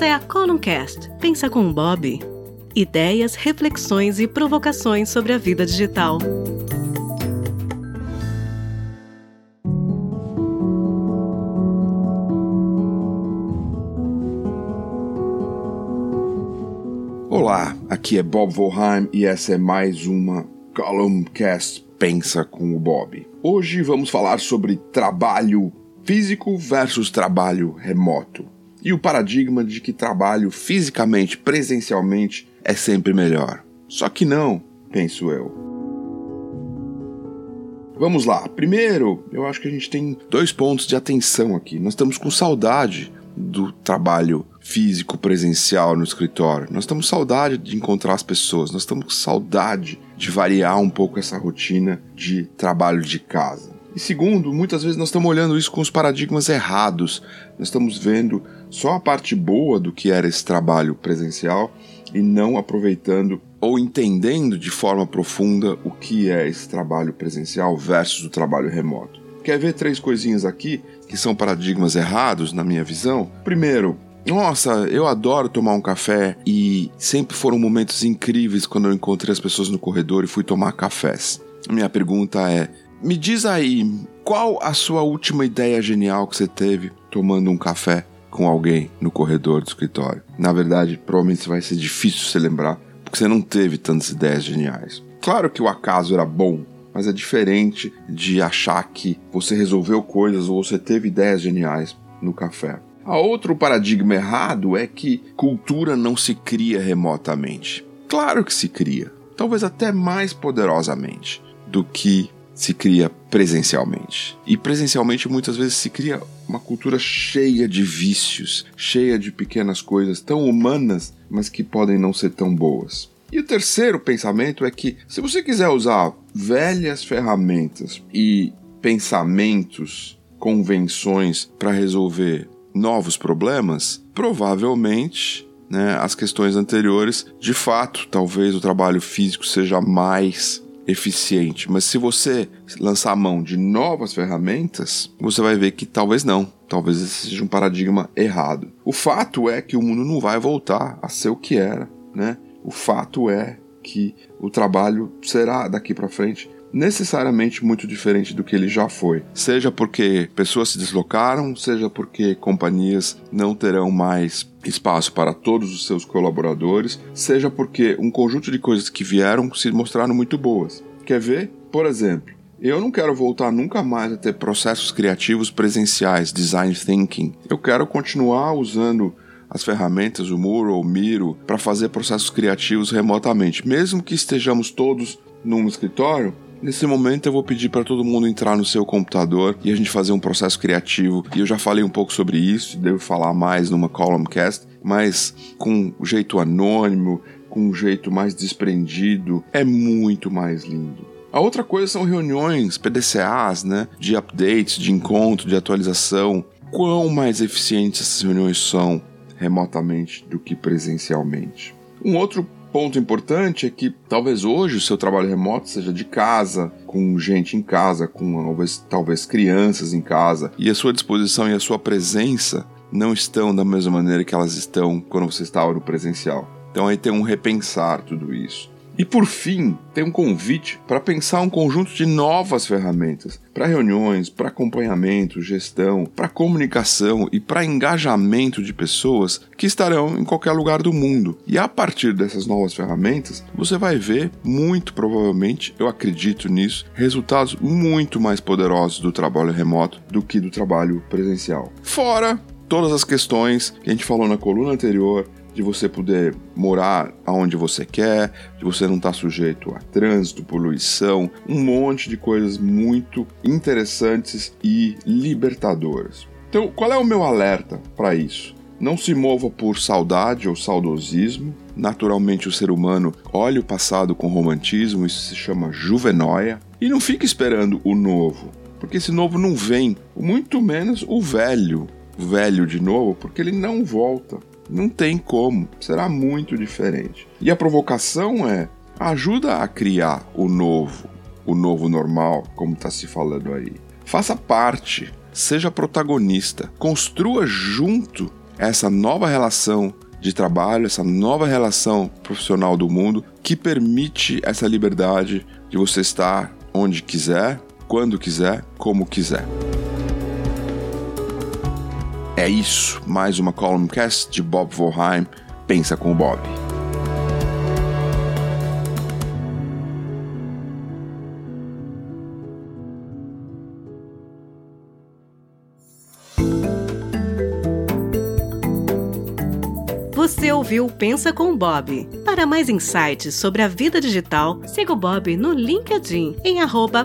Esta é a Columncast. Pensa com o Bob. Ideias, reflexões e provocações sobre a vida digital. Olá, aqui é Bob Volheim e essa é mais uma Columncast Pensa com o Bob. Hoje vamos falar sobre trabalho físico versus trabalho remoto e o paradigma de que trabalho fisicamente, presencialmente, é sempre melhor. Só que não, penso eu. Vamos lá. Primeiro, eu acho que a gente tem dois pontos de atenção aqui. Nós estamos com saudade do trabalho físico presencial no escritório. Nós estamos com saudade de encontrar as pessoas. Nós estamos com saudade de variar um pouco essa rotina de trabalho de casa. E segundo, muitas vezes nós estamos olhando isso com os paradigmas errados. Nós estamos vendo só a parte boa do que era esse trabalho presencial e não aproveitando ou entendendo de forma profunda o que é esse trabalho presencial versus o trabalho remoto. Quer ver três coisinhas aqui que são paradigmas errados na minha visão? Primeiro, nossa, eu adoro tomar um café e sempre foram momentos incríveis quando eu encontrei as pessoas no corredor e fui tomar cafés. Minha pergunta é: me diz aí, qual a sua última ideia genial que você teve tomando um café com alguém no corredor do escritório? Na verdade, provavelmente vai ser difícil se lembrar, porque você não teve tantas ideias geniais. Claro que o acaso era bom, mas é diferente de achar que você resolveu coisas ou você teve ideias geniais no café. A outro paradigma errado é que cultura não se cria remotamente. Claro que se cria, talvez até mais poderosamente do que se cria presencialmente. E presencialmente muitas vezes se cria uma cultura cheia de vícios, cheia de pequenas coisas tão humanas, mas que podem não ser tão boas. E o terceiro pensamento é que se você quiser usar velhas ferramentas e pensamentos, convenções para resolver novos problemas, provavelmente né, as questões anteriores, de fato, talvez o trabalho físico seja mais eficiente. Mas se você lançar a mão de novas ferramentas, você vai ver que talvez não. Talvez esse seja um paradigma errado. O fato é que o mundo não vai voltar a ser o que era, né? O fato é que o trabalho será daqui para frente necessariamente muito diferente do que ele já foi. Seja porque pessoas se deslocaram, seja porque companhias não terão mais espaço para todos os seus colaboradores, seja porque um conjunto de coisas que vieram se mostraram muito boas. Quer ver? Por exemplo, eu não quero voltar nunca mais a ter processos criativos presenciais, design thinking. Eu quero continuar usando as ferramentas, o Muro ou o Miro, para fazer processos criativos remotamente. Mesmo que estejamos todos num escritório, Nesse momento eu vou pedir para todo mundo entrar no seu computador e a gente fazer um processo criativo. E eu já falei um pouco sobre isso, devo falar mais numa columncast, mas com um jeito anônimo, com um jeito mais desprendido, é muito mais lindo. A outra coisa são reuniões PDCAs, né, de updates, de encontro, de atualização. Quão mais eficientes essas reuniões são remotamente do que presencialmente. Um outro ponto importante é que talvez hoje o seu trabalho remoto seja de casa, com gente em casa, com talvez, talvez crianças em casa, e a sua disposição e a sua presença não estão da mesma maneira que elas estão quando você estava no presencial. Então aí tem um repensar tudo isso. E por fim, tem um convite para pensar um conjunto de novas ferramentas para reuniões, para acompanhamento, gestão, para comunicação e para engajamento de pessoas que estarão em qualquer lugar do mundo. E a partir dessas novas ferramentas, você vai ver, muito provavelmente, eu acredito nisso, resultados muito mais poderosos do trabalho remoto do que do trabalho presencial. Fora todas as questões que a gente falou na coluna anterior de você poder morar aonde você quer, de você não estar sujeito a trânsito, poluição, um monte de coisas muito interessantes e libertadoras. Então, qual é o meu alerta para isso? Não se mova por saudade ou saudosismo. Naturalmente, o ser humano olha o passado com romantismo, isso se chama juvenóia. E não fique esperando o novo, porque esse novo não vem, muito menos o velho, velho de novo, porque ele não volta. Não tem como, será muito diferente. E a provocação é: ajuda a criar o novo, o novo normal, como está se falando aí. Faça parte, seja protagonista, construa junto essa nova relação de trabalho, essa nova relação profissional do mundo que permite essa liberdade de você estar onde quiser, quando quiser, como quiser. É isso, mais uma Columncast de Bob Volheim. Pensa com o Bob. Você ouviu Pensa com Bob. Para mais insights sobre a vida digital, siga o Bob no LinkedIn em arroba.